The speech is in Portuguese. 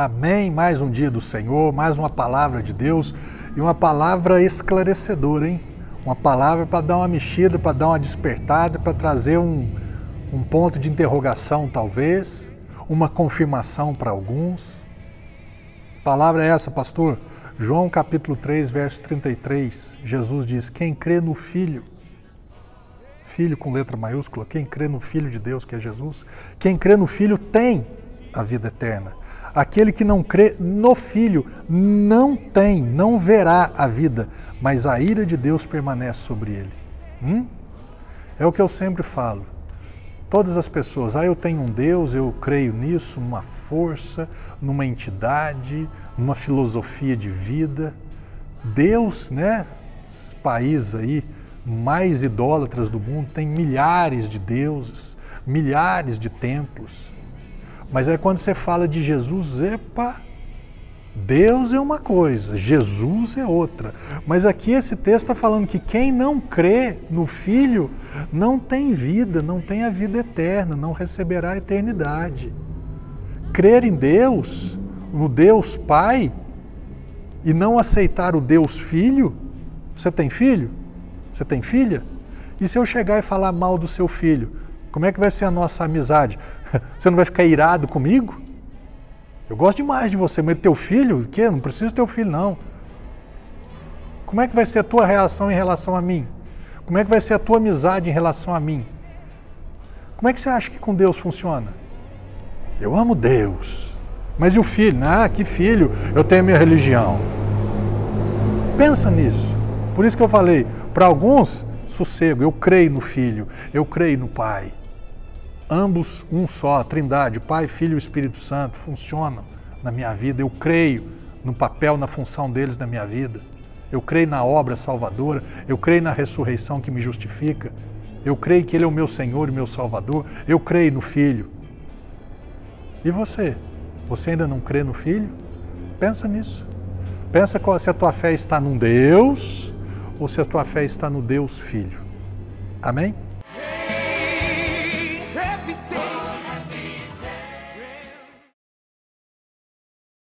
Amém. Mais um dia do Senhor, mais uma palavra de Deus e uma palavra esclarecedora, hein? Uma palavra para dar uma mexida, para dar uma despertada, para trazer um, um ponto de interrogação, talvez, uma confirmação para alguns. palavra é essa, pastor? João capítulo 3, verso 33. Jesus diz: Quem crê no Filho, Filho com letra maiúscula, quem crê no Filho de Deus, que é Jesus, quem crê no Filho tem a vida eterna. Aquele que não crê no Filho não tem, não verá a vida, mas a ira de Deus permanece sobre ele. Hum? É o que eu sempre falo. Todas as pessoas, ah, eu tenho um Deus, eu creio nisso, numa força, numa entidade, numa filosofia de vida. Deus, né? Esse país aí mais idólatras do mundo tem milhares de deuses, milhares de templos. Mas é quando você fala de Jesus, epa, Deus é uma coisa, Jesus é outra. Mas aqui esse texto está falando que quem não crê no Filho não tem vida, não tem a vida eterna, não receberá a eternidade. Crer em Deus, no Deus Pai, e não aceitar o Deus Filho, você tem filho? Você tem filha? E se eu chegar e falar mal do seu filho? Como é que vai ser a nossa amizade? Você não vai ficar irado comigo? Eu gosto demais de você, mas teu filho, o quê? Não preciso teu filho, não. Como é que vai ser a tua reação em relação a mim? Como é que vai ser a tua amizade em relação a mim? Como é que você acha que com Deus funciona? Eu amo Deus. Mas e o filho? Ah, que filho? Eu tenho a minha religião. Pensa nisso. Por isso que eu falei, para alguns, sossego, eu creio no Filho, eu creio no Pai ambos um só, a Trindade, Pai, Filho e Espírito Santo, funcionam na minha vida. Eu creio no papel, na função deles na minha vida. Eu creio na obra salvadora, eu creio na ressurreição que me justifica. Eu creio que Ele é o meu Senhor e meu Salvador. Eu creio no Filho. E você? Você ainda não crê no Filho? Pensa nisso. Pensa se a tua fé está num Deus ou se a tua fé está no Deus Filho. Amém?